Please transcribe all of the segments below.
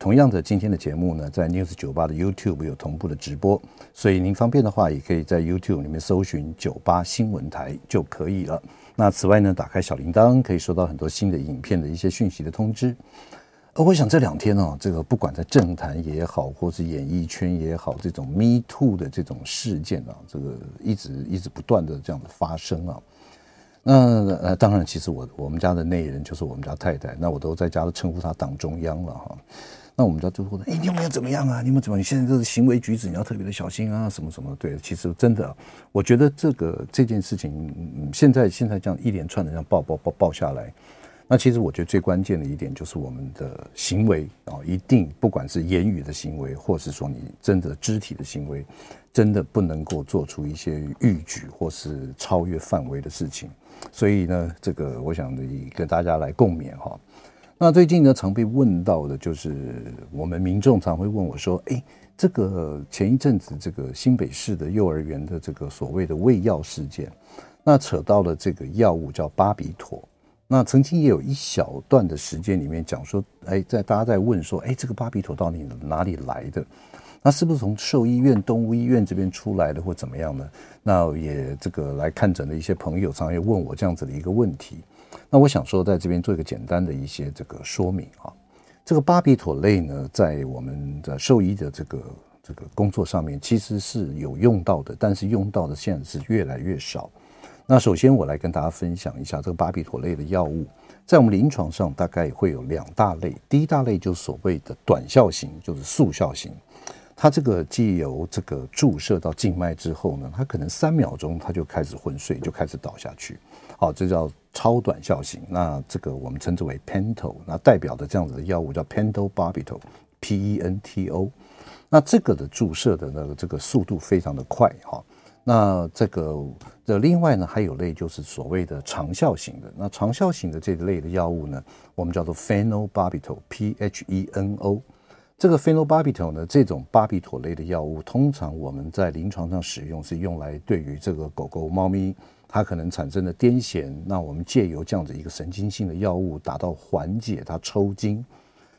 同样的，今天的节目呢，在 News 九八的 YouTube 有同步的直播，所以您方便的话，也可以在 YouTube 里面搜寻九八新闻台就可以了。那此外呢，打开小铃铛，可以收到很多新的影片的一些讯息的通知。而我想这两天哦，这个不管在政坛也好，或是演艺圈也好，这种 Me Too 的这种事件啊，这个一直一直不断的这样的发生啊。那呃，当然，其实我我们家的内人就是我们家太太，那我都在家都称呼她党中央了哈。那我们家就说：“哎，你有没有怎么样啊？你有没有怎么？你现在这个行为举止你要特别的小心啊，什么什么？对，其实真的，我觉得这个这件事情，嗯，现在现在这样一连串的这样报报报报下来，那其实我觉得最关键的一点就是我们的行为啊，一定不管是言语的行为，或是说你真的肢体的行为，真的不能够做出一些逾矩或是超越范围的事情。所以呢，这个我想跟大家来共勉哈。”那最近呢，常被问到的就是我们民众常会问我说：“哎，这个前一阵子这个新北市的幼儿园的这个所谓的喂药事件，那扯到了这个药物叫巴比妥。那曾经也有一小段的时间里面讲说，哎，在大家在问说，哎，这个巴比妥到底哪里来的？那是不是从兽医院、动物医院这边出来的，或怎么样呢？那也这个来看诊的一些朋友，常常也问我这样子的一个问题。”那我想说，在这边做一个简单的一些这个说明啊，这个巴比妥类呢，在我们的兽医的这个这个工作上面，其实是有用到的，但是用到的现在是越来越少。那首先我来跟大家分享一下这个巴比妥类的药物，在我们临床上大概会有两大类，第一大类就是所谓的短效型，就是速效型。它这个既由这个注射到静脉之后呢，它可能三秒钟它就开始昏睡，就开始倒下去。好，这叫超短效型。那这个我们称之为 Pento，那代表的这样子的药物叫 Pentobarbital，P-E-N-T-O。那这个的注射的那个这个速度非常的快哈。那这个的另外呢，还有类就是所谓的长效型的。那长效型的这一类的药物呢，我们叫做 Phenobarbital，P-H-E-N-O。这个 Phenobarbital 呢，这种巴比妥类的药物，通常我们在临床上使用是用来对于这个狗狗、猫咪它可能产生的癫痫，那我们借由这样子一个神经性的药物，达到缓解它抽筋。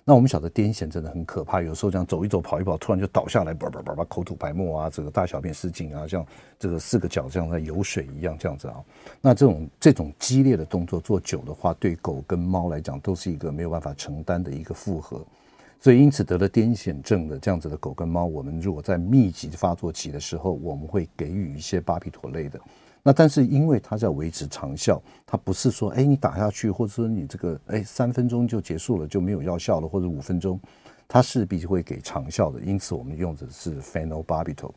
那我们晓得癫痫真的很可怕，有时候这样走一走、跑一跑，突然就倒下来，叭叭叭叭，口吐白沫啊，这个大小便失禁啊，像这个四个脚这样在游水一样这样子啊。那这种这种激烈的动作做久的话，对狗跟猫来讲都是一个没有办法承担的一个负荷。所以，因此得了癫痫症的这样子的狗跟猫，我们如果在密集发作期的时候，我们会给予一些巴比妥类的。那但是因为它在维持长效，它不是说哎你打下去，或者说你这个哎三分钟就结束了就没有药效了，或者五分钟，它势必就会给长效的。因此我们用的是 Phenobarbital。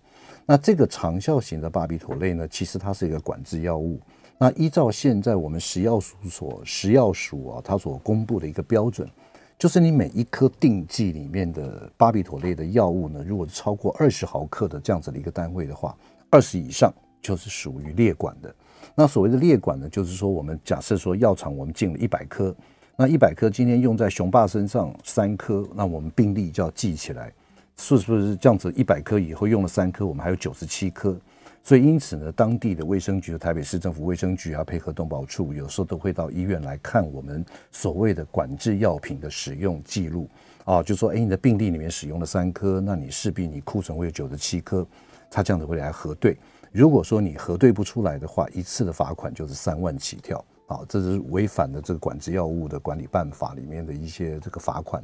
那这个长效型的巴比妥类呢，其实它是一个管制药物。那依照现在我们食药署所食药署啊，它所公布的一个标准。就是你每一颗定剂里面的巴比妥类的药物呢，如果超过二十毫克的这样子的一个单位的话，二十以上就是属于列管的。那所谓的列管呢，就是说我们假设说药厂我们进了一百颗，那一百颗今天用在熊爸身上三颗，那我们病例就要记起来，是不是这样子？一百颗以后用了三颗，我们还有九十七颗。所以，因此呢，当地的卫生局台北市政府卫生局啊，配合动保处，有时候都会到医院来看我们所谓的管制药品的使用记录啊，就说，哎，你的病例里面使用了三颗，那你势必你库存会有九十七颗，他这样子会来核对。如果说你核对不出来的话，一次的罚款就是三万起跳啊，这是违反了这个管制药物的管理办法里面的一些这个罚款。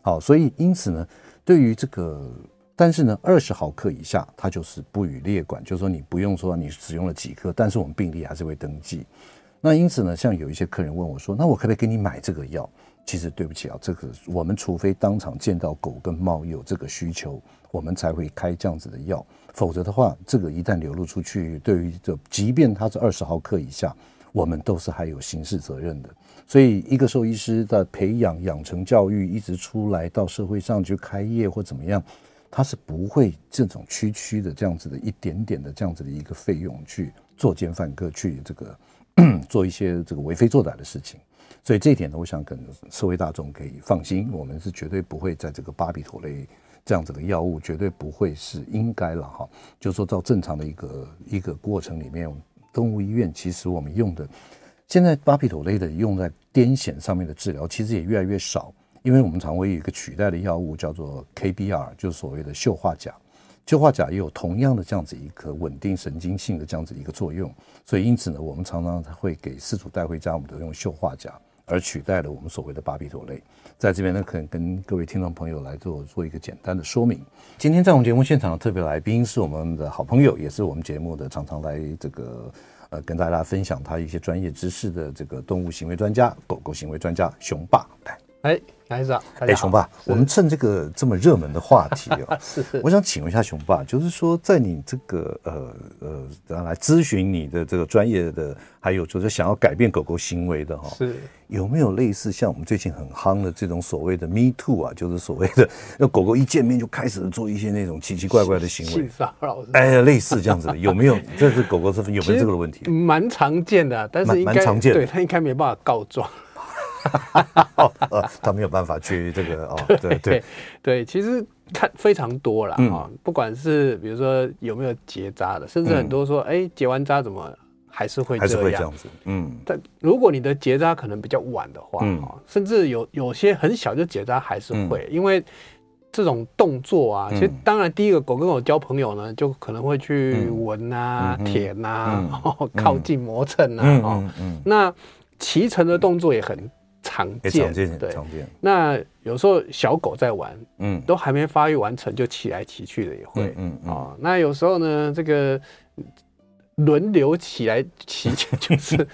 好，所以因此呢，对于这个。但是呢，二十毫克以下，它就是不予列管，就是说你不用说你使用了几颗，但是我们病例还是会登记。那因此呢，像有一些客人问我说：“那我可不可以给你买这个药？”其实对不起啊，这个我们除非当场见到狗跟猫有这个需求，我们才会开这样子的药。否则的话，这个一旦流露出去，对于这即便它是二十毫克以下，我们都是还有刑事责任的。所以，一个兽医师的培养、养成、教育，一直出来到社会上去开业或怎么样。他是不会这种区区的这样子的一点点的这样子的一个费用去作奸犯科，去这个 做一些这个为非作歹的事情。所以这一点呢，我想跟社会大众可以放心，我们是绝对不会在这个巴比妥类这样子的药物，绝对不会是应该了哈。就说，到正常的一个一个过程里面，动物医院其实我们用的现在巴比妥类的用在癫痫上面的治疗，其实也越来越少，因为我们常会有一个取代的药物叫做 KBR，就是所谓的溴化钾。溴化钾也有同样的这样子一个稳定神经性的这样子一个作用，所以因此呢，我们常常会给饲主带回家，我们都用溴化钾。而取代了我们所谓的巴比妥类，在这边呢，可能跟各位听众朋友来做做一个简单的说明。今天在我们节目现场的特别来宾是我们的好朋友，也是我们节目的常常来这个呃跟大家分享他一些专业知识的这个动物行为专家、狗狗行为专家熊爸来。哎，来着，哎，熊爸，我们趁这个这么热门的话题啊，是。是，我想请问一下熊爸，就是说，在你这个呃呃，来咨询你的这个专业的，还有就是想要改变狗狗行为的哈，是。有没有类似像我们最近很夯的这种所谓的 Me Too 啊，就是所谓的 那狗狗一见面就开始做一些那种奇奇怪怪的行为，性骚扰，哎，类似这样子的，有没有？这是狗狗是有没有这个问题？蛮常见的，但是应该蛮常见，对它应该没办法告状。他没有办法去这个哦，对对对，其实看非常多了啊，嗯、不管是比如说有没有结扎的，甚至很多说，哎、嗯，结完扎怎么还是会这样，还是会这样子，嗯。但如果你的结扎可能比较晚的话，啊、嗯，甚至有有些很小就结扎还是会，嗯、因为这种动作啊，其实当然第一个狗跟狗交朋友呢，就可能会去闻啊、嗯、舔啊、嗯。嗯、靠近磨蹭啊，嗯嗯，嗯。那骑乘的动作也很。常见，常见，对，常见。那有时候小狗在玩，嗯，都还没发育完成就骑来骑去的也会，嗯啊、嗯哦。那有时候呢，这个轮流骑来骑去，就是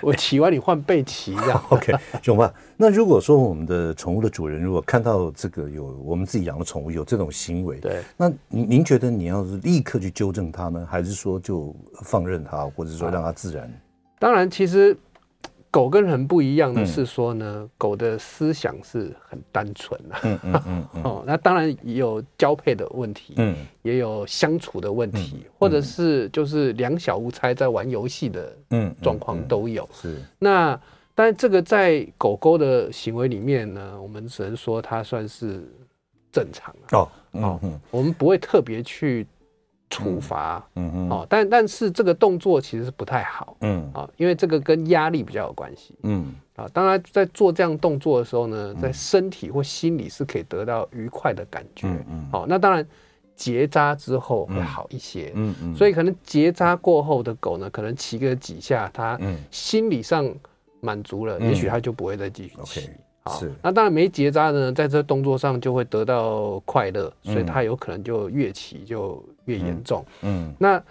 我骑完你换背骑这样。OK，熊爸，那如果说我们的宠物的主人如果看到这个有我们自己养的宠物有这种行为，对，那您您觉得你要是立刻去纠正它呢，还是说就放任它，或者说让它自然？啊、当然，其实。狗跟人不一样的是说呢，嗯、狗的思想是很单纯的。嗯嗯嗯嗯、哦，那当然也有交配的问题，嗯，也有相处的问题，嗯、或者是就是两小无猜在玩游戏的状况都有。是。那但这个在狗狗的行为里面呢，我们只能说它算是正常哦。哦，嗯、我们不会特别去。处罚，嗯嗯，哦，但但是这个动作其实是不太好，嗯。啊，因为这个跟压力比较有关系，嗯。啊，当然在做这样动作的时候呢，在身体或心理是可以得到愉快的感觉，嗯好，那当然结扎之后会好一些，嗯嗯，所以可能结扎过后的狗呢，可能骑个几下，它心理上满足了，也许它就不会再继续骑。好，是那当然没结扎的呢，在这动作上就会得到快乐，所以它有可能就越起就越严重。嗯，嗯那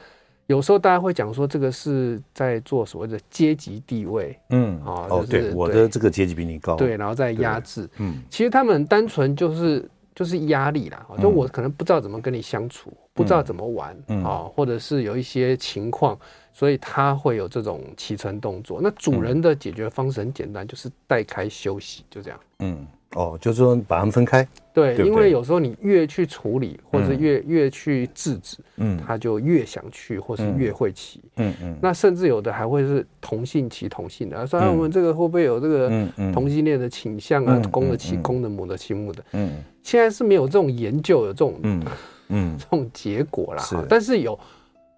有时候大家会讲说，这个是在做所谓的阶级地位。嗯，哦，哦，对，我的这个阶级比你高。对，然后再压制。嗯，其实他们很单纯就是就是压力啦，就我可能不知道怎么跟你相处，不知道怎么玩啊，或者是有一些情况。所以他会有这种启程动作。那主人的解决方式很简单，就是带开休息，就这样。嗯，哦，就是说把它们分开。对，因为有时候你越去处理，或者越越去制止，嗯，他就越想去，或是越会骑。嗯嗯。那甚至有的还会是同性骑同性的，啊，说我们这个会不会有这个同性恋的倾向啊？公的骑公的，母的骑母的。嗯。现在是没有这种研究，的这种嗯嗯 这种结果啦。是。但是有。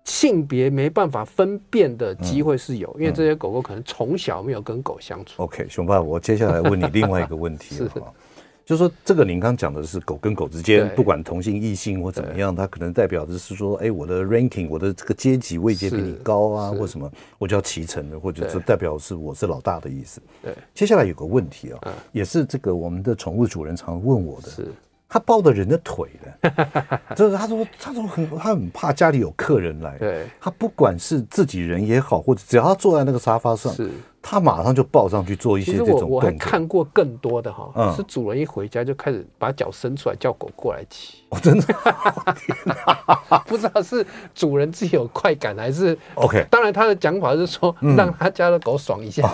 性别没办法分辨的机会是有，因为这些狗狗可能从小没有跟狗相处。OK，熊爸，我接下来问你另外一个问题 了，就是说这个您刚讲的是狗跟狗之间，不管同性异性或怎么样，它可能代表的是说，哎，我的 ranking，我的这个阶级位阶比你高啊，或什么，我就要骑乘的，或者是代表是我是老大的意思。对，接下来有个问题啊，也是这个我们的宠物主人常问我的。是。他抱着人的腿的，就 是他说，他说很，他很怕家里有客人来。对，他不管是自己人也好，或者只要他坐在那个沙发上，是，他马上就抱上去做一些这种动作。我还看过更多的哈，是主人一回家就开始把脚伸出来叫狗过来骑。哦，真的？不知道是主人自己有快感还是 OK？当然他的讲法是说让他家的狗爽一下。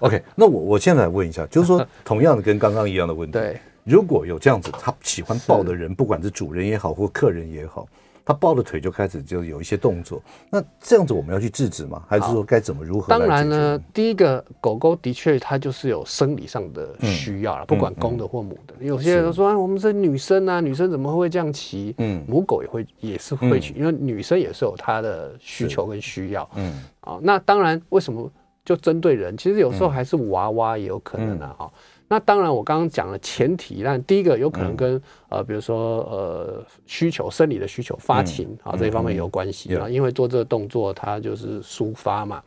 OK，那我我现在来问一下，就是说同样的跟刚刚一样的问题。对。如果有这样子，他喜欢抱的人，不管是主人也好，或客人也好。他抱着腿就开始就有一些动作，那这样子我们要去制止吗？还是说该怎么如何？当然呢，第一个狗狗的确它就是有生理上的需要了，嗯、不管公的或母的。有些人都说啊，我们是女生啊，女生怎么会这样骑？嗯，母狗也会也是会骑，嗯、因为女生也是有她的需求跟需要。嗯，啊、哦，那当然为什么就针对人？其实有时候还是娃娃也有可能啊。哈、嗯。那当然，我刚刚讲了前提，那第一个有可能跟、嗯、呃，比如说呃需求、生理的需求、发情啊、嗯、这一方面有关系啊，嗯、因为做这个动作它就是抒发嘛。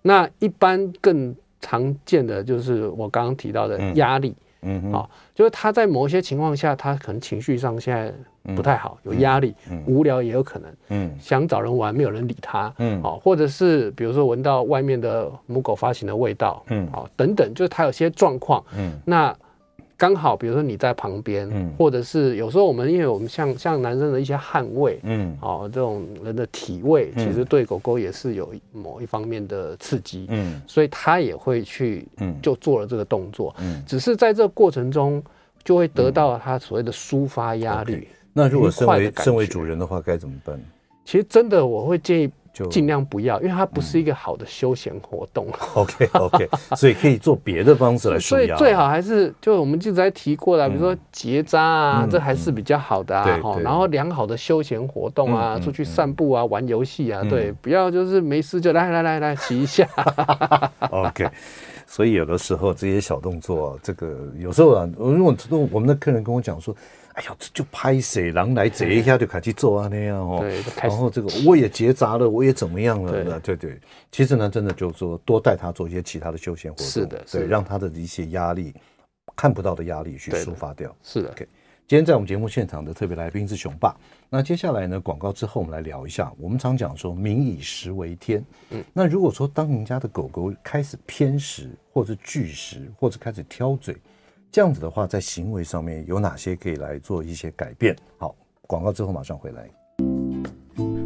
那一般更常见的就是我刚刚提到的压力。嗯嗯，好、哦，就是他在某些情况下，他可能情绪上现在不太好，嗯、有压力，嗯、无聊也有可能，嗯，想找人玩，没有人理他，嗯，或者是比如说闻到外面的母狗发情的味道，嗯，等等，就是他有些状况，嗯，那。刚好，比如说你在旁边，嗯，或者是有时候我们，因为我们像像男生的一些汗味，嗯，哦，这种人的体味，其实对狗狗也是有某一方面的刺激，嗯，所以它也会去，嗯，就做了这个动作，嗯，只是在这个过程中就会得到它所谓的抒发压力。那如果身为身为主人的话，该怎么办？其实真的我会建议。就尽量不要，因为它不是一个好的休闲活动。OK OK，所以可以做别的方式来舒压。所以最好还是就我们一直在提过的，比如说结扎啊，这还是比较好的啊。然后良好的休闲活动啊，出去散步啊，玩游戏啊，对，不要就是没事就来来来来骑一下。OK，所以有的时候这些小动作，这个有时候啊，如果我们的客人跟我讲说。哎呀，这就拍谁狼来这一下就开始做啊那样哦，对，然后这个我也结扎了，我也怎么样了？对对对，其实呢，真的就是说多带他做一些其他的休闲活动，是的，对，让他的一些压力看不到的压力去抒发掉。是的，OK。今天在我们节目现场的特别来宾是熊爸。那接下来呢，广告之后我们来聊一下。我们常讲说“民以食为天”，嗯，那如果说当您家的狗狗开始偏食，或者拒食，或者开始挑嘴。这样子的话，在行为上面有哪些可以来做一些改变？好，广告之后马上回来。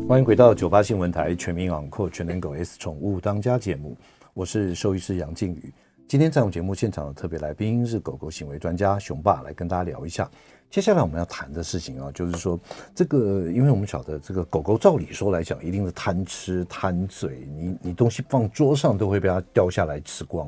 欢迎回到九八新闻台全民养狗全能狗 S 宠物当家节目，我是兽医师杨靖宇。今天在我们节目现场的特别来宾是狗狗行为专家熊爸，来跟大家聊一下。接下来我们要谈的事情啊，就是说这个，因为我们晓得这个狗狗照理说来讲，一定是贪吃贪嘴，你你东西放桌上都会被它掉下来吃光。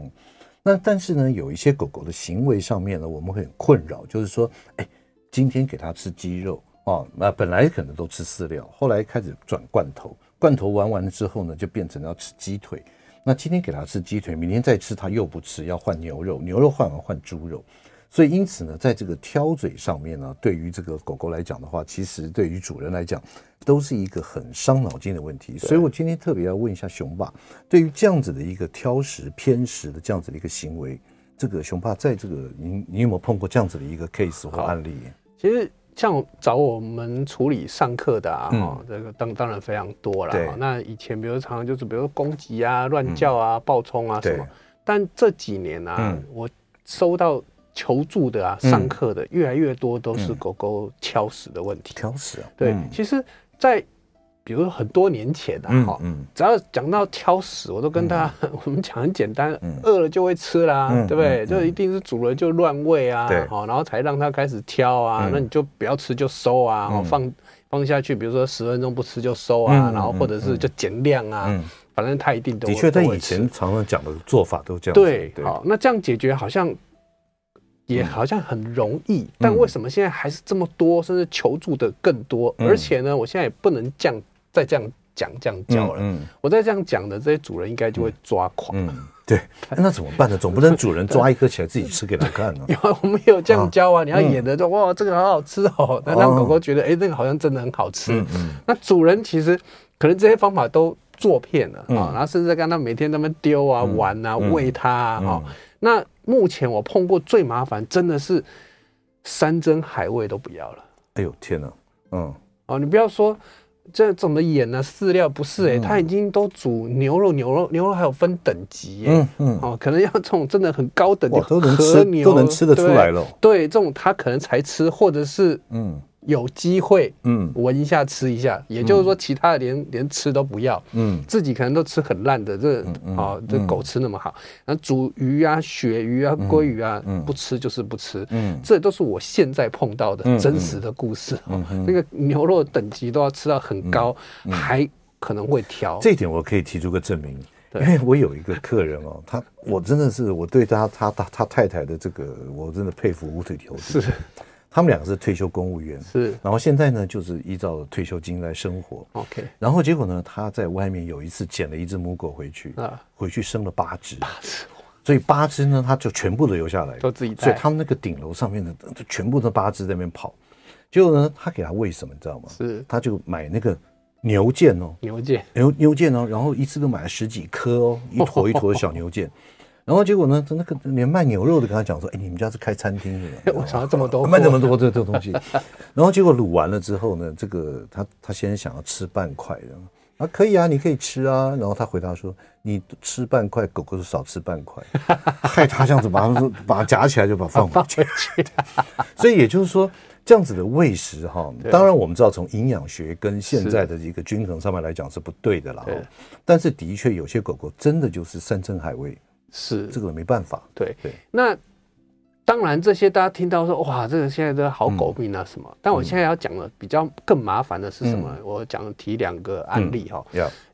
那但是呢，有一些狗狗的行为上面呢，我们会很困扰，就是说，哎，今天给它吃鸡肉啊，那本来可能都吃饲料，后来开始转罐头，罐头玩完了之后呢，就变成要吃鸡腿。那今天给它吃鸡腿，明天再吃它又不吃，要换牛肉，牛肉换完换猪肉。所以因此呢，在这个挑嘴上面呢，对于这个狗狗来讲的话，其实对于主人来讲，都是一个很伤脑筋的问题。所以我今天特别要问一下熊爸，对于这样子的一个挑食偏食的这样子的一个行为，这个熊爸在这个你你有没有碰过这样子的一个 case 或案例？其实像找我们处理上课的啊，嗯、这个当当然非常多了。那以前比如常常就是比如说攻击啊、乱叫啊、暴冲啊什么，但这几年啊，嗯、我收到。求助的啊，上课的越来越多都是狗狗挑食的问题。挑食啊，对，其实，在比如说很多年前啊，哈，只要讲到挑食，我都跟他 我们讲很简单，饿了就会吃啦，对不对？就一定是主人就乱喂啊，好，然后才让他开始挑啊，那你就不要吃就收啊，放放下去，比如说十分钟不吃就收啊，然后或者是就减量啊，反正他一定都会。的确，在以前常常讲的做法都这样。对，好，那这样解决好像。也好像很容易，嗯、但为什么现在还是这么多，甚至求助的更多？嗯、而且呢，我现在也不能这样再这样讲这样教了。嗯，嗯我再这样讲的，这些主人应该就会抓狂。嗯，对，那怎么办呢？总不能主人抓一颗起来自己吃给他看呢？有啊，我们有这样教啊。你要演的就哇，这个好好吃哦，那让狗狗觉得哎，那个好像真的很好吃。嗯嗯。那主人其实可能这些方法都做遍了啊，然后甚至跟他每天他们丢啊、玩啊、喂它啊，哈。那目前我碰过最麻烦，真的是山珍海味都不要了。哎呦天哪，嗯，哦，你不要说这怎么演呢？饲料不是哎、欸，他已经都煮牛肉，牛肉牛肉还有分等级、欸，嗯嗯，哦，可能要这种真的很高等的和牛都能吃，都能吃得出来了。对，这种他可能才吃，或者是嗯有机会，嗯，闻一下吃一下，也就是说，其他的连连吃都不要，嗯，自己可能都吃很烂的，这啊，这狗吃那么好，那煮鱼啊、鳕鱼啊、鲑鱼啊，不吃就是不吃，嗯，这都是我现在碰到的真实的故事。那个牛肉等级都要吃到很高，还可能会挑。这一点我可以提出个证明，因为我有一个客人哦，他我真的是我对他他他他太太的这个，我真的佩服五体投地。是。他们两个是退休公务员，是，然后现在呢，就是依照退休金来生活。OK，然后结果呢，他在外面有一次捡了一只母狗回去，啊，回去生了八只，八只，所以八只呢，他就全部都留下来，都自己带。所以他们那个顶楼上面的，全部都八只在那边跑。结果呢，他给他喂什么，你知道吗？是，他就买那个牛腱哦，牛腱，牛牛腱哦，然后一次都买了十几颗哦，一坨一坨的小牛腱。然后结果呢？那个连卖牛肉的跟他讲说：“哎，你们家是开餐厅的，我想要这么多，卖这么多这这东西。”然后结果卤完了之后呢，这个他他先想要吃半块的啊，可以啊，你可以吃啊。然后他回答说：“你吃半块，狗狗就少吃半块。”害他这样子把它把它夹起来就把它放回去。所以也就是说，这样子的喂食哈，当然我们知道从营养学跟现在的一个均衡上面来讲是不对的啦。但是的确有些狗狗真的就是山珍海味。是这个没办法，对对。那当然，这些大家听到说哇，这个现在的好狗命啊什么？但我现在要讲的比较更麻烦的是什么？我讲提两个案例哈。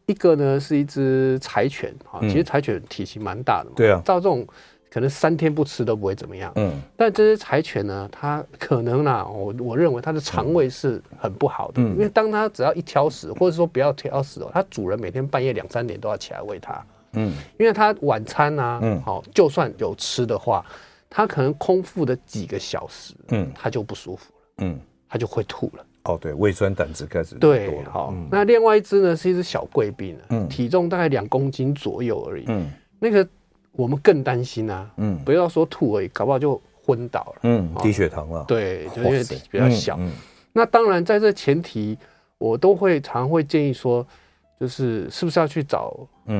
一个呢是一只柴犬哈，其实柴犬体型蛮大的嘛。对啊。照这种可能三天不吃都不会怎么样。嗯。但这只柴犬呢，它可能呢，我我认为它的肠胃是很不好的，因为当它只要一挑食，或者说不要挑食哦，它主人每天半夜两三点都要起来喂它。嗯，因为他晚餐啊，嗯，好，就算有吃的话，他可能空腹的几个小时，嗯，他就不舒服了，嗯，他就会吐了。哦，对，胃酸胆汁开始对，好，那另外一只呢是一只小贵宾，嗯，体重大概两公斤左右而已，嗯，那个我们更担心啊，嗯，不要说吐而已，搞不好就昏倒了，嗯，低血糖了，对，就因为比较小，那当然在这前提，我都会常会建议说。就是是不是要去找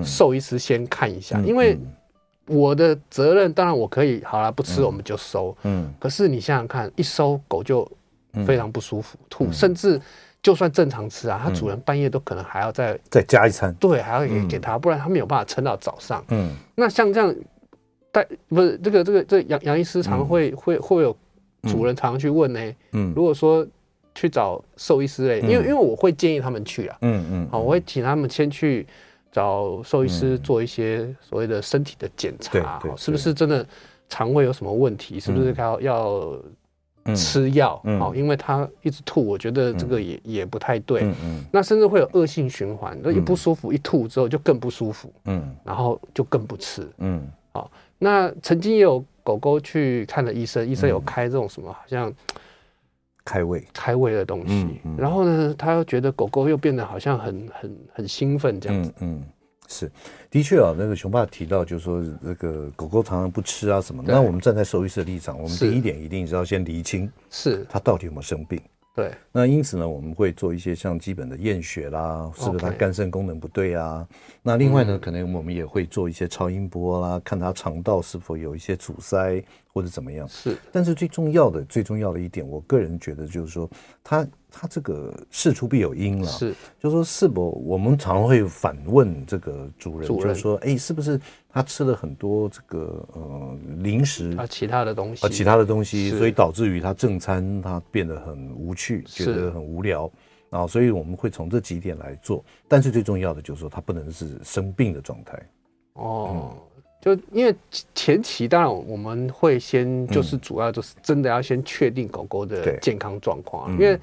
兽医师先看一下？因为我的责任当然我可以好了，不吃我们就收。嗯，可是你想想看，一收狗就非常不舒服，吐，甚至就算正常吃啊，它主人半夜都可能还要再再加一餐，对，还要给给它，不然它没有办法撑到早上。嗯，那像这样但不是这个这个这杨杨医师常会会会有主人常常去问呢。嗯，如果说。去找兽医师嘞，因为因为我会建议他们去啊，嗯嗯，好，我会请他们先去找兽医师做一些所谓的身体的检查，是不是真的肠胃有什么问题，是不是要要吃药，好，因为他一直吐，我觉得这个也也不太对，嗯，那甚至会有恶性循环，那一不舒服一吐之后就更不舒服，嗯，然后就更不吃，嗯，好，那曾经也有狗狗去看了医生，医生有开这种什么好像。开胃，开胃的东西，然后呢，他又觉得狗狗又变得好像很很很兴奋这样子。嗯，嗯，是，的确啊，那个熊爸提到，就是说那个狗狗常常不吃啊什么的。那我们站在兽医师的立场，我们第一点一定是要先厘清，是它到底有没有生病。对，那因此呢，我们会做一些像基本的验血啦，是不是它肝肾功能不对啊？那另外呢，可能我们也会做一些超音波啦，看它肠道是否有一些阻塞或者怎么样。是，但是最重要的、最重要的一点，我个人觉得就是说，它它这个事出必有因了。是，就是说是否我们常会反问这个主人，就是说，哎，是不是？他吃了很多这个呃零食啊，其他的东西。啊，其他的东西，所以导致于他正餐他变得很无趣，觉得很无聊。啊，所以我们会从这几点来做，但是最重要的就是说，他不能是生病的状态。哦，就因为前期当然我们会先就是主要就是真的要先确定狗狗的健康状况，因为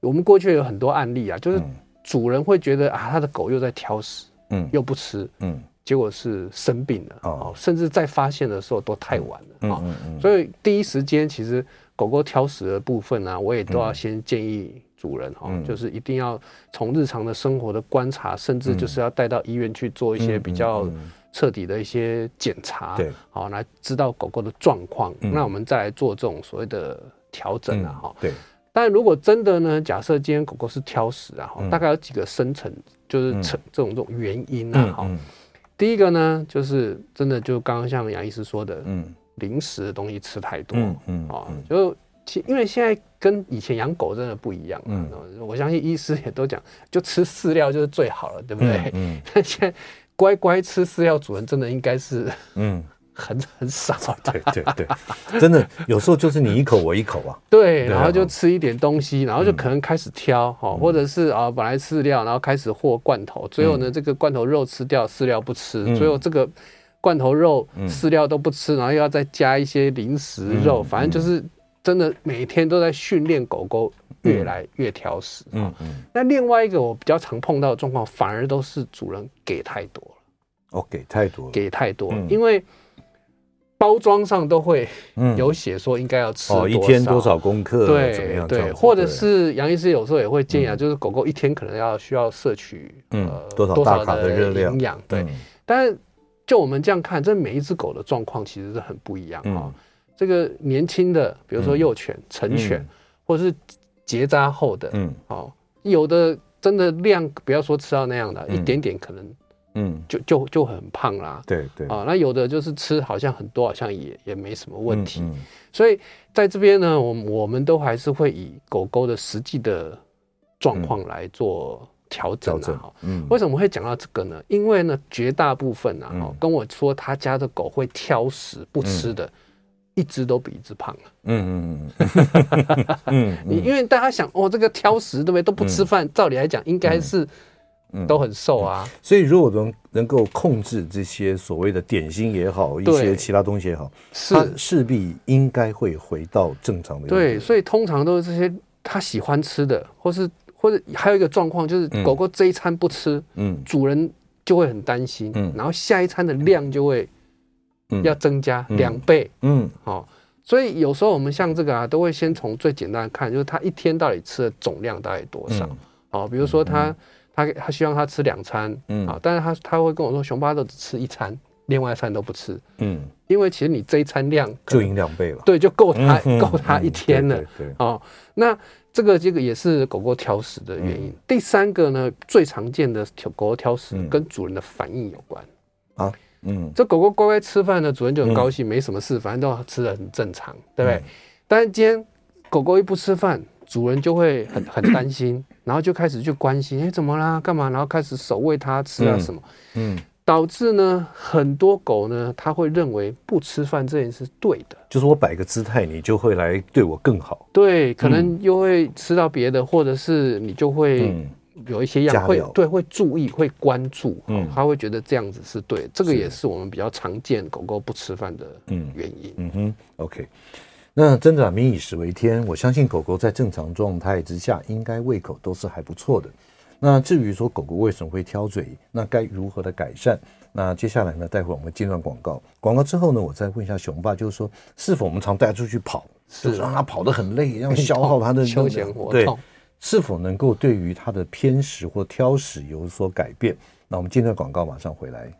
我们过去有很多案例啊，就是主人会觉得啊，他的狗又在挑食，嗯，又不吃，嗯。结果是生病了哦，甚至在发现的时候都太晚了啊，所以第一时间其实狗狗挑食的部分呢，我也都要先建议主人哈，就是一定要从日常的生活的观察，甚至就是要带到医院去做一些比较彻底的一些检查，对，好来知道狗狗的状况，那我们再来做这种所谓的调整啊哈。对，但如果真的呢，假设今天狗狗是挑食啊，大概有几个深层就是成这种这种原因啊哈。第一个呢，就是真的就刚刚像杨医师说的，嗯，零食的东西吃太多，嗯嗯啊，就其因为现在跟以前养狗真的不一样，嗯，我相信医师也都讲，就吃饲料就是最好了，对不对？嗯，但 现在乖乖吃饲料，主人真的应该是，嗯。很 很少，对对对，真的有时候就是你一口我一口啊。对，然后就吃一点东西，然后就可能开始挑哈，或者是啊本来饲料，然后开始和罐头，最后呢这个罐头肉吃掉，饲料不吃，最后这个罐头肉饲料都不吃，然后又要再加一些零食肉，反正就是真的每天都在训练狗狗越来越挑食。嗯嗯。那另外一个我比较常碰到的状况，反而都是主人给太多了。哦，给太多了，给太多，因为。包装上都会有写说应该要吃多少，一天多少公克，对，怎么样？对，或者是杨医师有时候也会建议啊，就是狗狗一天可能要需要摄取呃多少大卡的热量，营养，对。但是就我们这样看，这每一只狗的状况其实是很不一样啊。这个年轻的，比如说幼犬、成犬，或者是结扎后的，嗯，好，有的真的量不要说吃到那样的，一点点可能。嗯，就就就很胖啦，对对。啊，那有的就是吃好像很多，好像也也没什么问题，嗯嗯、所以在这边呢，我我们都还是会以狗狗的实际的状况来做调整的哈。嗯，为什么会讲到这个呢？因为呢，绝大部分啊，嗯、跟我说他家的狗会挑食不吃的，嗯、一只都比一只胖了。嗯嗯嗯 嗯，你因为大家想哦，这个挑食对不对？都不吃饭，嗯、照理来讲应该是。都很瘦啊，所以如果能能够控制这些所谓的点心也好，一些其他东西也好，是。势必应该会回到正常的。对，所以通常都是这些他喜欢吃的，或是或者还有一个状况就是狗狗这一餐不吃，嗯，主人就会很担心，嗯，然后下一餐的量就会要增加两倍，嗯，好，所以有时候我们像这个啊，都会先从最简单的看，就是他一天到底吃的总量大概多少，好，比如说他。他他希望他吃两餐，嗯。啊，但是他他会跟我说，熊巴都只吃一餐，另外一餐都不吃，嗯，因为其实你这一餐量就已经两倍了，对，就够他够他一天了，对，哦，那这个这个也是狗狗挑食的原因。第三个呢，最常见的狗狗挑食跟主人的反应有关啊，嗯，这狗狗乖乖吃饭呢，主人就很高兴，没什么事，反正都吃的很正常，对不对？但是今天狗狗一不吃饭，主人就会很很担心。然后就开始去关心，哎，怎么啦？干嘛？然后开始守喂它吃啊什么？嗯，嗯，导致呢很多狗呢，它会认为不吃饭这件事是对的，就是我摆个姿态，你就会来对我更好。对，可能又会吃到别的，嗯、或者是你就会有一些样会对会注意会关注，嗯，它会觉得这样子是对。这个也是我们比较常见狗狗不吃饭的原因。嗯，嗯哼，OK。那真的啊，民以食为天，我相信狗狗在正常状态之下，应该胃口都是还不错的。那至于说狗狗为什么会挑嘴，那该如何的改善？那接下来呢，待会我们进段广告，广告之后呢，我再问一下熊爸，就是说，是否我们常带出去跑，是让它跑得很累，要消耗它的 休闲活动，对，是否能够对于它的偏食或挑食有所改变？那我们进段广告，马上回来。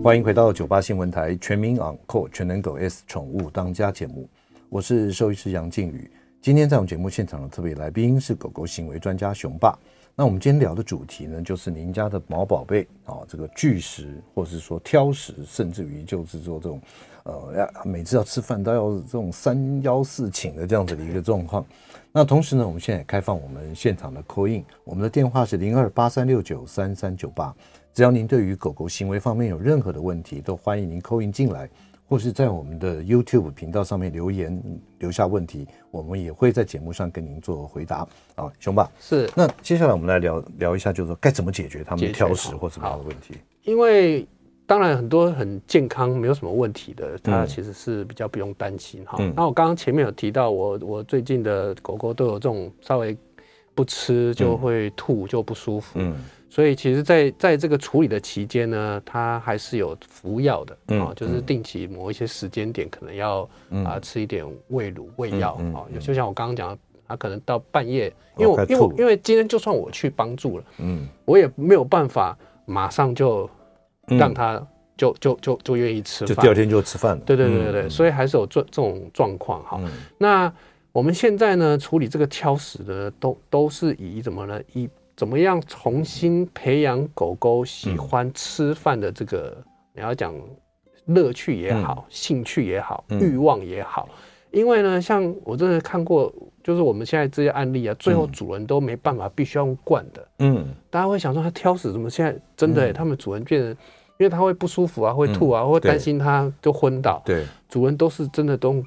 欢迎回到九八新闻台全民昂扣全能狗 S 宠物当家节目。我是兽医师杨靖宇，今天在我们节目现场的特别来宾是狗狗行为专家熊爸。那我们今天聊的主题呢，就是您家的毛宝贝啊，这个拒食，或者是说挑食，甚至于就是说这种，呃，要每次要吃饭都要这种三邀四请的这样子的一个状况。那同时呢，我们现在也开放我们现场的 call in，我们的电话是零二八三六九三三九八，只要您对于狗狗行为方面有任何的问题，都欢迎您 call in 进来。或是在我们的 YouTube 频道上面留言留下问题，我们也会在节目上跟您做回答。啊，熊爸是。那接下来我们来聊聊一下，就是说该怎么解决他们挑食或什么样的问题？因为当然很多很健康没有什么问题的，它其实是比较不用担心哈。那我刚刚前面有提到，我我最近的狗狗都有这种稍微不吃就会吐就不舒服。嗯。所以其实在，在在这个处理的期间呢，他还是有服药的啊，嗯、就是定期某一些时间点可能要啊、嗯呃、吃一点胃乳胃药啊。就像我刚刚讲的，它可能到半夜，因为我因为因为今天就算我去帮助了，嗯，我也没有办法马上就让他就、嗯、就就就愿意吃饭，就第二天就吃饭了。对对对对所以还是有这这种状况哈。嗯、那我们现在呢，处理这个挑食的都都是以怎么呢？以怎么样重新培养狗狗喜欢吃饭的这个？你要讲乐趣也好，兴趣也好，欲望也好，因为呢，像我真的看过，就是我们现在这些案例啊，最后主人都没办法，必须要用灌的。嗯，大家会想说他挑食，怎么现在真的、欸？他们主人变得，因为他会不舒服啊，会吐啊，会担心他就昏倒。对，主人都是真的都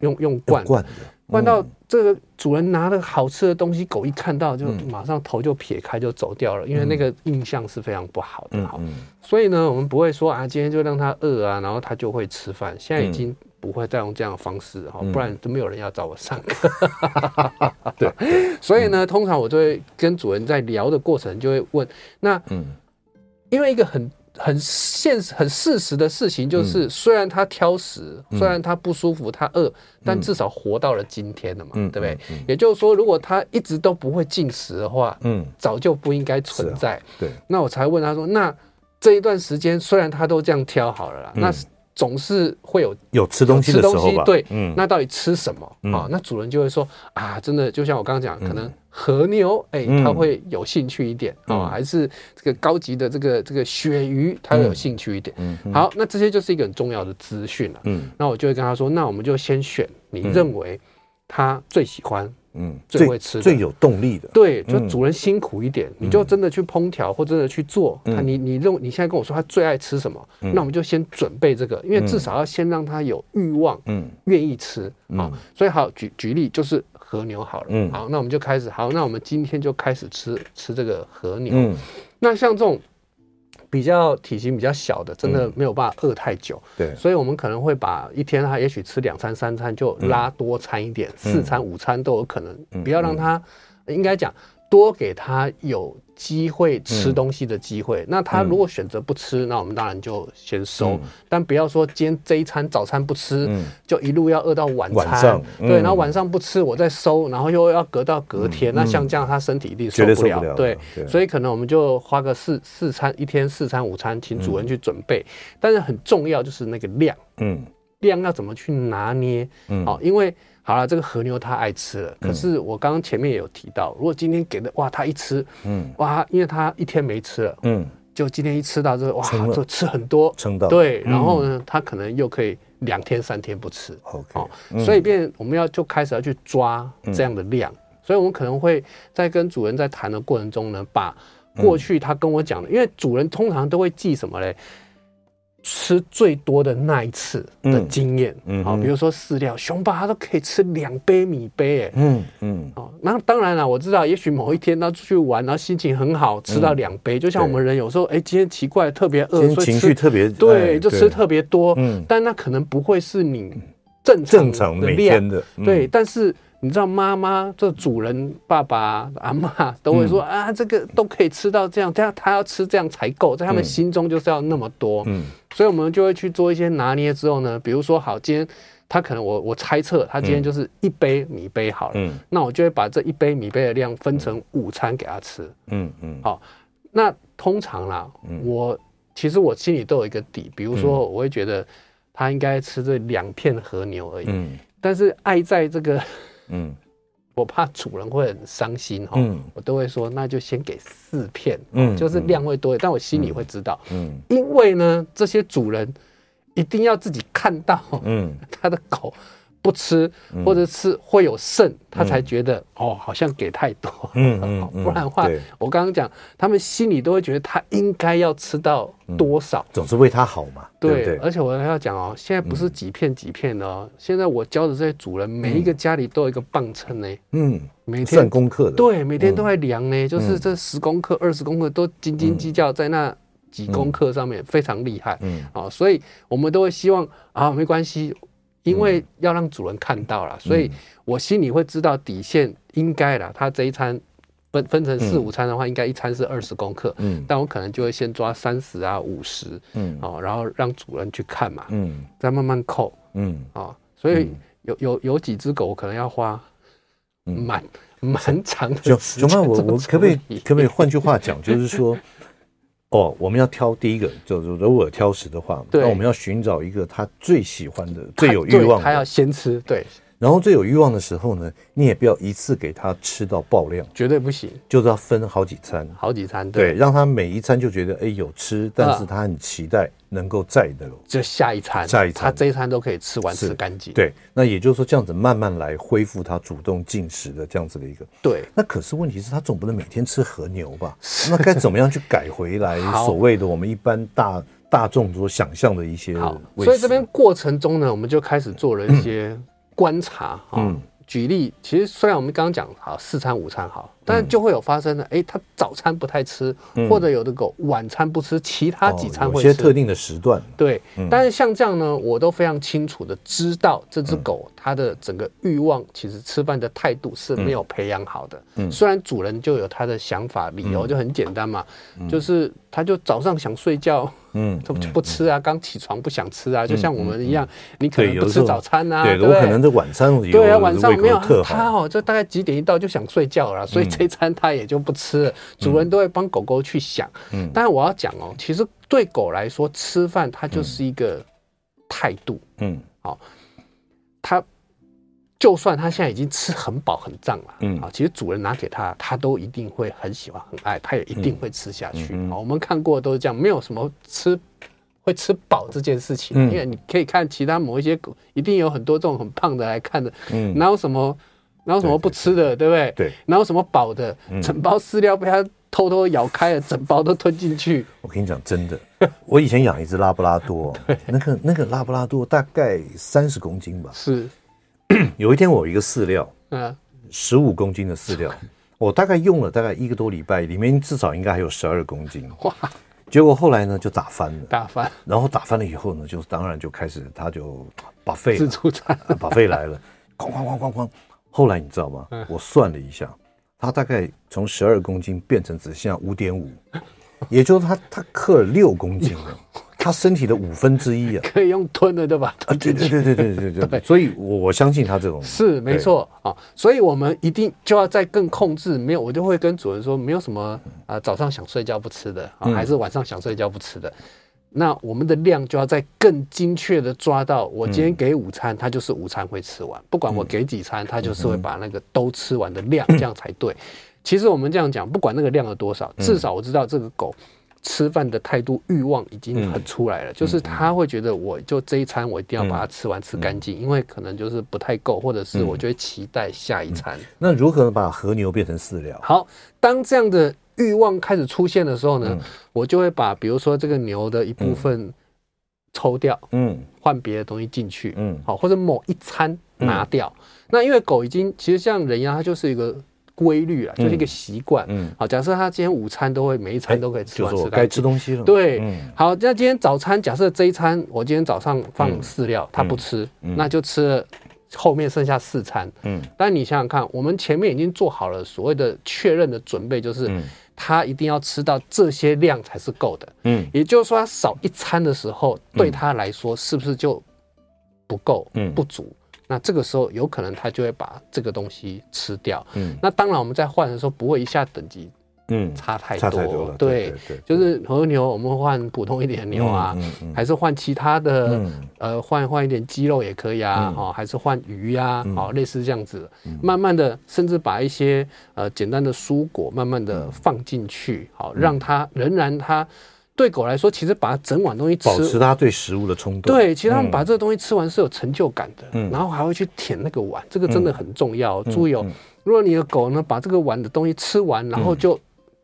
用用灌灌的。换到这个主人拿了好吃的东西，狗一看到就马上头就撇开就走掉了，因为那个印象是非常不好的。好，所以呢，我们不会说啊，今天就让它饿啊，然后它就会吃饭。现在已经不会再用这样的方式哈，不然都没有人要找我上课。对，所以呢，通常我就会跟主人在聊的过程就会问，那嗯，因为一个很。很现实、很事实的事情就是，虽然他挑食，虽然他不舒服，他饿，但至少活到了今天了嘛，对不对？也就是说，如果他一直都不会进食的话，嗯，早就不应该存在。对，那我才问他说，那这一段时间虽然他都这样挑好了啦，那总是会有有吃东西的时候吧？对，嗯，那到底吃什么啊？那主人就会说啊，真的就像我刚刚讲，可能。和牛，哎、欸，他会有兴趣一点啊，还是这个高级的这个这个鳕鱼，他会有兴趣一点。嗯，好，那这些就是一个很重要的资讯了。嗯，那我就会跟他说，那我们就先选你认为他最喜欢，嗯，最会吃的、最有动力的。对，就主人辛苦一点，你就真的去烹调或真的去做。他你你认为你现在跟我说他最爱吃什么？那我们就先准备这个，因为至少要先让他有欲望，嗯，愿意吃啊。所以好，举举例就是。和牛好了，嗯，好，那我们就开始，好，那我们今天就开始吃吃这个和牛。嗯，那像这种比较体型比较小的，真的没有办法饿太久，对，所以我们可能会把一天他也许吃两餐三餐就拉多餐一点，四餐五餐都有可能，不要让他，应该讲多给他有。机会吃东西的机会，那他如果选择不吃，那我们当然就先收，但不要说今天这一餐早餐不吃，就一路要饿到晚餐，对，然后晚上不吃我再收，然后又要隔到隔天，那像这样他身体一定受不了，对，所以可能我们就花个四四餐一天四餐午餐，请主人去准备，但是很重要就是那个量，嗯，量要怎么去拿捏，嗯，哦，因为。好了，这个和牛他爱吃了，可是我刚刚前面也有提到，如果今天给的哇，他一吃，嗯，哇，因为他一天没吃了，嗯，就今天一吃到这个，哇，就吃很多，撑到，对，然后呢，他可能又可以两天三天不吃，OK，所以变我们要就开始要去抓这样的量，所以我们可能会在跟主人在谈的过程中呢，把过去他跟我讲的，因为主人通常都会记什么嘞？吃最多的那一次的经验，嗯，好，比如说饲料，熊爸他都可以吃两杯米杯，哎，嗯嗯，哦，那当然了，我知道，也许某一天他出去玩，然后心情很好，吃到两杯，就像我们人有时候，哎，今天奇怪特别饿，所以情绪特别，对，就吃特别多，嗯，但那可能不会是你正正常每天的，对，但是。你知道妈妈、这主人、爸爸、阿妈都会说、嗯、啊，这个都可以吃到这样，这样他要吃这样才够，在他们心中就是要那么多。嗯，所以我们就会去做一些拿捏之后呢，比如说好，今天他可能我我猜测他今天就是一杯米杯好了，嗯，那我就会把这一杯米杯的量分成午餐给他吃。嗯嗯，好，那通常啦，我其实我心里都有一个底，比如说我会觉得他应该吃这两片和牛而已。嗯，但是爱在这个。嗯，我怕主人会很伤心哈，嗯，我都会说那就先给四片，嗯，就是量会多，但我心里会知道，嗯，因为呢，这些主人一定要自己看到，嗯，他的狗。不吃或者吃会有剩，他才觉得哦，好像给太多。嗯 嗯，不然的话，我刚刚讲，他们心里都会觉得他应该要吃到多少，总是为他好嘛。对，而且我还要讲哦，现在不是几片几片的哦，现在我教的这些主人，每一个家里都有一个磅秤呢。嗯，每天算功课的。对，每天都在量呢，就是这十公克、二十公克都斤斤计较在那几公克上面，非常厉害。嗯，啊，所以我们都会希望啊，没关系。因为要让主人看到了，所以我心里会知道底线应该了。他这一餐分分成四五餐的话，应该一餐是二十公克，嗯，但我可能就会先抓三十啊五十，嗯，哦，然后让主人去看嘛，嗯，再慢慢扣，嗯，啊，所以有有有几只狗可能要花蛮蛮长的时间。熊妈，我我可不可以可不可以换句话讲，就是说。哦，我们要挑第一个，就是如果挑食的话，那我们要寻找一个他最喜欢的、最有欲望的，他要先吃。对，然后最有欲望的时候呢，你也不要一次给他吃到爆量，绝对不行，就是要分好几餐，好几餐，对，对，让他每一餐就觉得哎有吃，但是他很期待能够再的，就下一餐，下一餐，他这一餐都可以吃完吃干净。对，那也就是说这样子慢慢来恢复他主动进食的这样子的一个。对，那可是问题是他总不能每天吃和牛吧？那该怎么样去改回来所谓的我们一般大大众所想象的一些？好，所以这边过程中呢，我们就开始做了一些观察啊。嗯举例，其实虽然我们刚刚讲好四餐午餐好，但就会有发生的，哎、欸，他早餐不太吃，或者有的狗晚餐不吃，其他几餐会吃。有些特定的时段。对，但是像这样呢，我都非常清楚的知道这只狗它的整个欲望，其实吃饭的态度是没有培养好的。嗯，虽然主人就有他的想法，理由就很简单嘛，就是他就早上想睡觉。嗯，他 就不吃啊，刚起床不想吃啊，就像我们一样，你可能不吃早餐啊，对，我可能这晚餐对啊，晚上没有他哦，这大概几点一到就想睡觉了，所以这餐他也就不吃了。主人都会帮狗狗去想，嗯，但是我要讲哦，其实对狗来说，吃饭它就是一个态度，嗯，好，它。就算它现在已经吃很饱很胀了，嗯啊，其实主人拿给它，它都一定会很喜欢很爱，它也一定会吃下去。啊，我们看过都是这样，没有什么吃会吃饱这件事情。因为你可以看其他某一些狗，一定有很多这种很胖的来看的，嗯，哪有什么哪有什么不吃的，对不对？对，然后什么饱的，整包饲料被它偷偷咬开了，整包都吞进去。我跟你讲，真的，我以前养一只拉布拉多，那个那个拉布拉多大概三十公斤吧，是。有一天我有一个饲料，嗯，十五公斤的饲料，我大概用了大概一个多礼拜，里面至少应该还有十二公斤。哇！结果后来呢就打翻了，打翻。然后打翻了以后呢，就当然就开始他就把肺自助餐，把肺来了，哐哐哐哐哐。后来你知道吗？我算了一下，他大概从十二公斤变成只剩下五点五，也就是他他克了六公斤了。他身体的五分之一啊，可以用吞的对吧？啊，对对对对对对对对。所以，我我相信他这种是没错啊。所以我们一定就要再更控制。没有，我就会跟主人说，没有什么啊，早上想睡觉不吃的啊，还是晚上想睡觉不吃的。那我们的量就要再更精确的抓到。我今天给午餐，它就是午餐会吃完。不管我给几餐，它就是会把那个都吃完的量，这样才对。其实我们这样讲，不管那个量有多少，至少我知道这个狗。吃饭的态度欲望已经很出来了，就是他会觉得我就这一餐我一定要把它吃完吃干净，因为可能就是不太够，或者是我就会期待下一餐。那如何把和牛变成饲料？好，当这样的欲望开始出现的时候呢，我就会把比如说这个牛的一部分抽掉，嗯，换别的东西进去，嗯，好，或者某一餐拿掉。那因为狗已经其实像人一样，它就是一个。规律啊，就是一个习惯。嗯，好，假设他今天午餐都会每一餐都可以吃完，吃该吃东西了。对，好，那今天早餐假设这一餐我今天早上放饲料，他不吃，那就吃了后面剩下四餐。嗯，但你想想看，我们前面已经做好了所谓的确认的准备，就是他一定要吃到这些量才是够的。嗯，也就是说，他少一餐的时候，对他来说是不是就不够？嗯，不足。那这个时候有可能他就会把这个东西吃掉。嗯，那当然我们在换的时候不会一下等级，嗯，差太多。差太多了。对，就是和牛我们换普通一点的牛啊，还是换其他的，呃，换换一点鸡肉也可以啊，哦，还是换鱼呀，哦，类似这样子，慢慢的，甚至把一些呃简单的蔬果慢慢的放进去，好，让它仍然它。对狗来说，其实把整碗东西吃，保持它对食物的冲动。对，其实他们把这个东西吃完是有成就感的，嗯，然后还会去舔那个碗，这个真的很重要。注意哦，如果你的狗呢把这个碗的东西吃完，然后就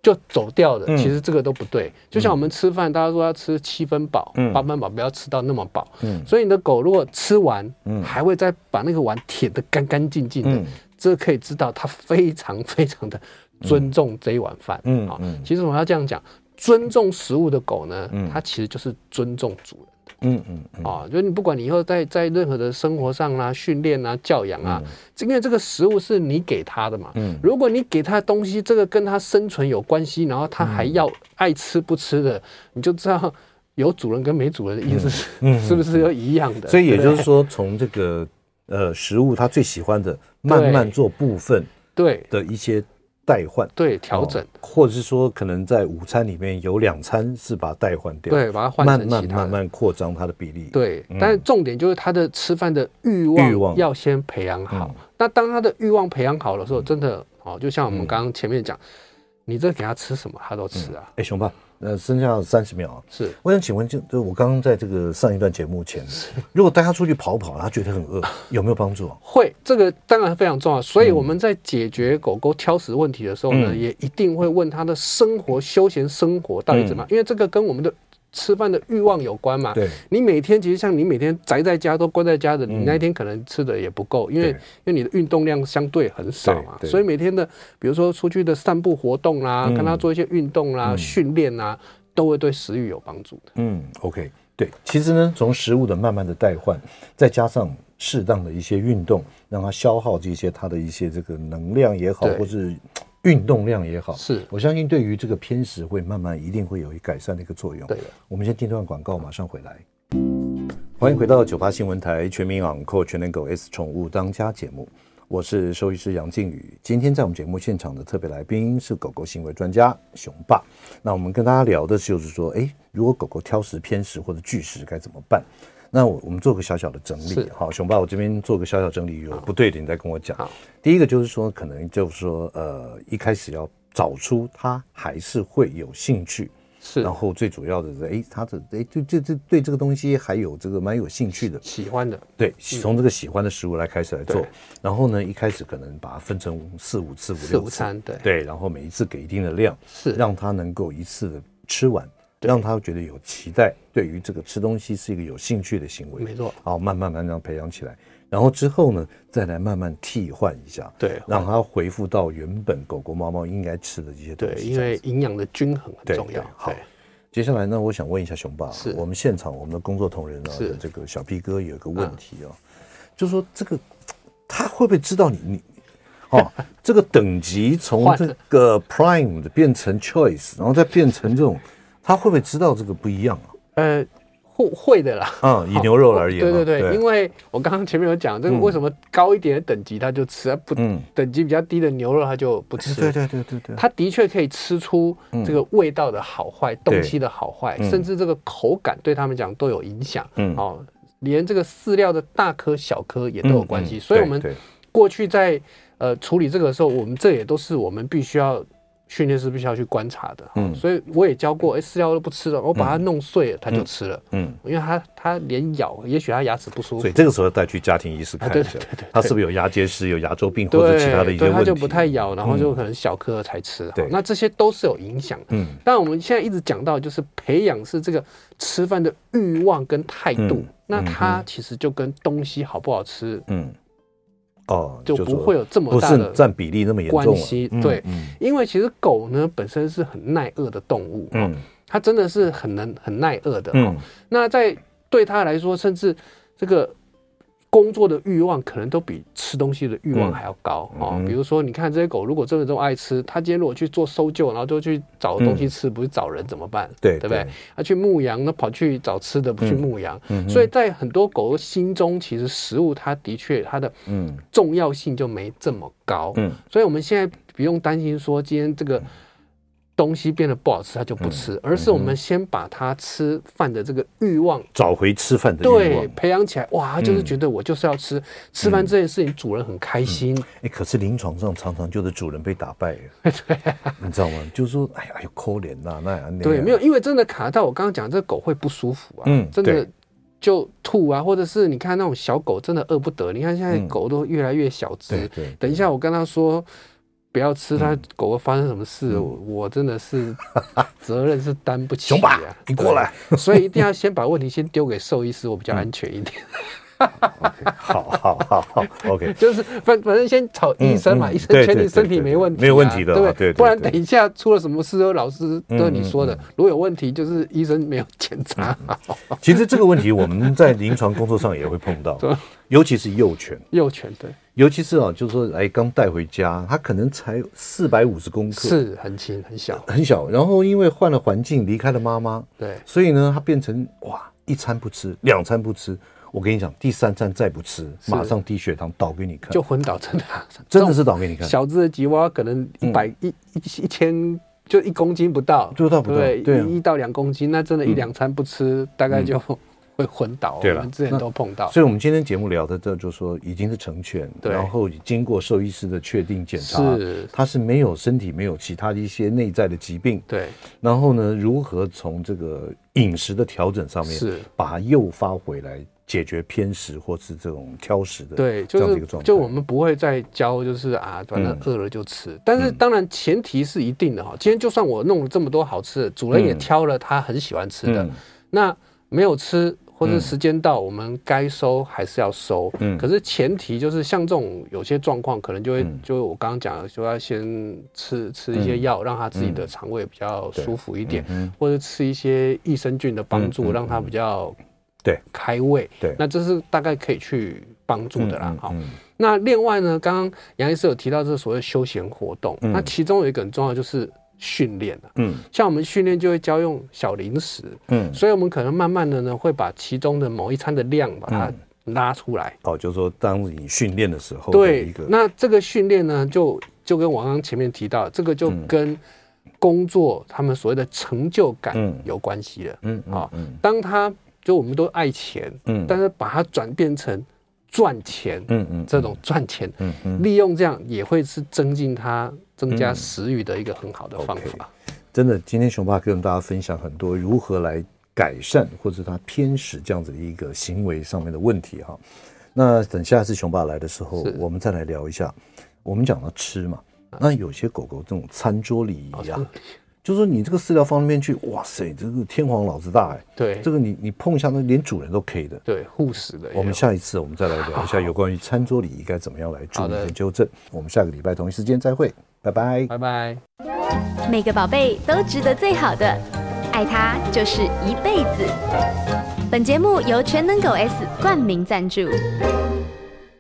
就走掉了，其实这个都不对。就像我们吃饭，大家说要吃七分饱、八分饱，不要吃到那么饱。嗯，所以你的狗如果吃完，嗯，还会再把那个碗舔得干干净净的，这可以知道它非常非常的尊重这一碗饭。嗯，好，其实我要这样讲。尊重食物的狗呢，它其实就是尊重主人的。嗯嗯啊，就是你不管你以后在在任何的生活上啊、训练啊、教养啊，因为这个食物是你给他的嘛。嗯。如果你给他的东西，这个跟他生存有关系，然后他还要爱吃不吃的，你就知道有主人跟没主人的意思是 是不是要一样的？所以也就是说，从这个呃食物他最喜欢的，慢慢做部分对的一些。代换，对，调整、哦，或者是说可能在午餐里面有两餐是把它代换掉，对，把它换成其他，慢慢慢慢扩张它的比例。对，嗯、但是重点就是他的吃饭的欲望，欲望。要先培养好。嗯、那当他的欲望培养好的时候，真的哦，就像我们刚刚前面讲，嗯、你这给他吃什么，他都吃啊。哎、嗯，熊爸。呃，剩下三十秒，是，我想请问，就就我刚刚在这个上一段节目前，如果带他出去跑跑，他觉得很饿，有没有帮助？会，这个当然非常重要。所以我们在解决狗狗挑食问题的时候呢，嗯、也一定会问他的生活休闲生活到底怎么样，嗯、因为这个跟我们的。吃饭的欲望有关嘛？对，你每天其实像你每天宅在家都关在家的，你那一天可能吃的也不够，因为因为你的运动量相对很少嘛，所以每天的比如说出去的散步活动啦，跟他做一些运动啦、训练啦，都会对食欲有帮助。的。嗯，OK，对，其实呢，从食物的慢慢的代换，再加上适当的一些运动，让它消耗这些它的一些这个能量也好，或是。运动量也好，是我相信对于这个偏食会慢慢一定会有一改善的一个作用。对的，我们先听段广告，马上回来。欢迎回到九八新闻台全民养狗全能狗 S 宠物当家节目，我是兽医师杨靖宇。今天在我们节目现场的特别来宾是狗狗行为专家熊爸。那我们跟大家聊的就是说，哎，如果狗狗挑食、偏食或者拒食该怎么办？那我我们做个小小的整理，好，熊爸，我这边做个小小整理，有不对的你再跟我讲。第一个就是说，可能就是说，呃，一开始要找出他还是会有兴趣，是，然后最主要的是，哎，他的哎，就就这对这个东西还有这个蛮有兴趣的，喜欢的，对，从这个喜欢的食物来开始来做，嗯、然后呢，一开始可能把它分成四五次、五六次，餐对，对，然后每一次给一定的量，是，让他能够一次的吃完。让他觉得有期待，对于这个吃东西是一个有兴趣的行为，没错。好，慢慢慢慢培养起来，然后之后呢，再来慢慢替换一下，对，让它恢复到原本狗狗、猫猫应该吃的这些东西。对，因为营养的均衡很重要。好，接下来呢，我想问一下熊爸，是我们现场我们的工作同仁啊，这个小 P 哥有一个问题啊，就是说这个他会不会知道你你 哦，这个等级从这个 Prime 的变成 Choice，然后再变成这种。他会不会知道这个不一样啊？呃，会会的啦。嗯，以牛肉而言，对对对，因为我刚刚前面有讲，这个为什么高一点的等级他就吃，不等级比较低的牛肉他就不吃。对对对对对，他的确可以吃出这个味道的好坏，东西的好坏，甚至这个口感对他们讲都有影响。嗯，哦，连这个饲料的大颗小颗也都有关系。所以我们过去在呃处理这个的时候，我们这也都是我们必须要。训练是必须要去观察的，嗯，所以我也教过，哎，饲料都不吃了，我把它弄碎了，它就吃了，嗯，因为它它连咬，也许它牙齿不舒服，所以这个时候带去家庭医师看一下，对对对，它是不是有牙结石、有牙周病或者其他的一些问题，它就不太咬，然后就可能小颗才吃，对，那这些都是有影响，嗯，但我们现在一直讲到就是培养是这个吃饭的欲望跟态度，那它其实就跟东西好不好吃，嗯。哦，就不会有这么大的占比例那么严重关系。对，因为其实狗呢本身是很耐饿的动物，嗯，它真的是很能很耐饿的。嗯，那在对它来说，甚至这个。工作的欲望可能都比吃东西的欲望还要高哦。比如说，你看这些狗，如果真的这么爱吃，它今天如果去做搜救，然后就去找东西吃，不是找人怎么办？对，对不对？它去牧羊，那跑去找吃的，不去牧羊。所以在很多狗的心中，其实食物它的确它的重要性就没这么高。嗯，所以我们现在不用担心说今天这个。东西变得不好吃，他就不吃，嗯、而是我们先把他吃饭的这个欲望找回吃饭的欲望，对，培养起来。哇，他就是觉得我就是要吃，嗯、吃饭这件事情主人很开心。哎、嗯，可是临床上常常就是主人被打败，对、啊，你知道吗？就是说，哎呀，有可怜呐，那样对，没有，因为真的卡到我刚刚讲，这个狗会不舒服啊，嗯，真的就吐啊，或者是你看那种小狗真的饿不得，你看现在狗都越来越小只，嗯、对，等一下我跟他说。不要吃它，狗狗发生什么事，嗯、我真的是 责任是担不起啊！熊爸，你过来，所以一定要先把问题先丢给兽医师，我比较安全一点。好好好好，OK，就是反反正先找医生嘛，医生确定身体没问题，没有问题的，对不对？不然等一下出了什么事，老师都是你说的。如果有问题，就是医生没有检查好。其实这个问题我们在临床工作上也会碰到，尤其是幼犬。幼犬对。尤其是啊，就是说，哎，刚带回家，它可能才四百五十公克，是很轻很小很小。然后因为换了环境，离开了妈妈，对，所以呢，它变成哇，一餐不吃，两餐不吃。我跟你讲，第三餐再不吃，马上低血糖倒给你看，就昏倒，真的，真的是倒给你看。小只的吉娃娃可能一百一一一千就一公斤不到，就到不到，对，一到两公斤，那真的，一两餐不吃，大概就。会昏倒，对了，我们之前都碰到。所以，我们今天节目聊的这，就是说已经是成犬，然后经过兽医师的确定检查，是它是没有身体没有其他的一些内在的疾病。对，然后呢，如何从这个饮食的调整上面是把它诱发回来，解决偏食或是这种挑食的对，这样的一个状态。就我们不会再教，就是啊，反正饿了就吃。嗯、但是当然前提是一定的哈。今天就算我弄了这么多好吃的，主人也挑了他很喜欢吃的，嗯、那没有吃。或者时间到，我们该收还是要收。嗯，可是前提就是像这种有些状况，可能就会就我刚刚讲的，就要先吃吃一些药，让他自己的肠胃比较舒服一点，或者吃一些益生菌的帮助，让他比较对。开胃。对，那这是大概可以去帮助的啦。好，那另外呢，刚刚杨医师有提到这所谓休闲活动，那其中有一个很重要就是。训练嗯，像我们训练就会教用小零食，嗯，所以我们可能慢慢的呢会把其中的某一餐的量把它拉出来。哦，就是说当你训练的时候，对，那这个训练呢，就就跟我刚刚前面提到，这个就跟工作他们所谓的成就感有关系了，嗯，啊，当他就我们都爱钱，嗯，但是把它转变成赚钱，嗯嗯，这种赚钱，嗯嗯，利用这样也会是增进他。增加食欲的一个很好的方法。嗯 okay. 真的，今天熊爸跟大家分享很多如何来改善或者他偏食这样子的一个行为上面的问题哈。那等下次熊爸来的时候，我们再来聊一下。我们讲到吃嘛，那有些狗狗这种餐桌礼仪啊，就是说你这个饲料放那边去，哇塞，这个天皇老子大哎。对，这个你你碰一下，那连主人都可以的。对，护食的。我们下一次我们再来聊一下 有关于餐桌礼仪该怎么样来注意跟纠正。我们下个礼拜同一时间再会。拜拜，拜拜。每个宝贝都值得最好的，爱他就是一辈子。本节目由全能狗 S 冠名赞助。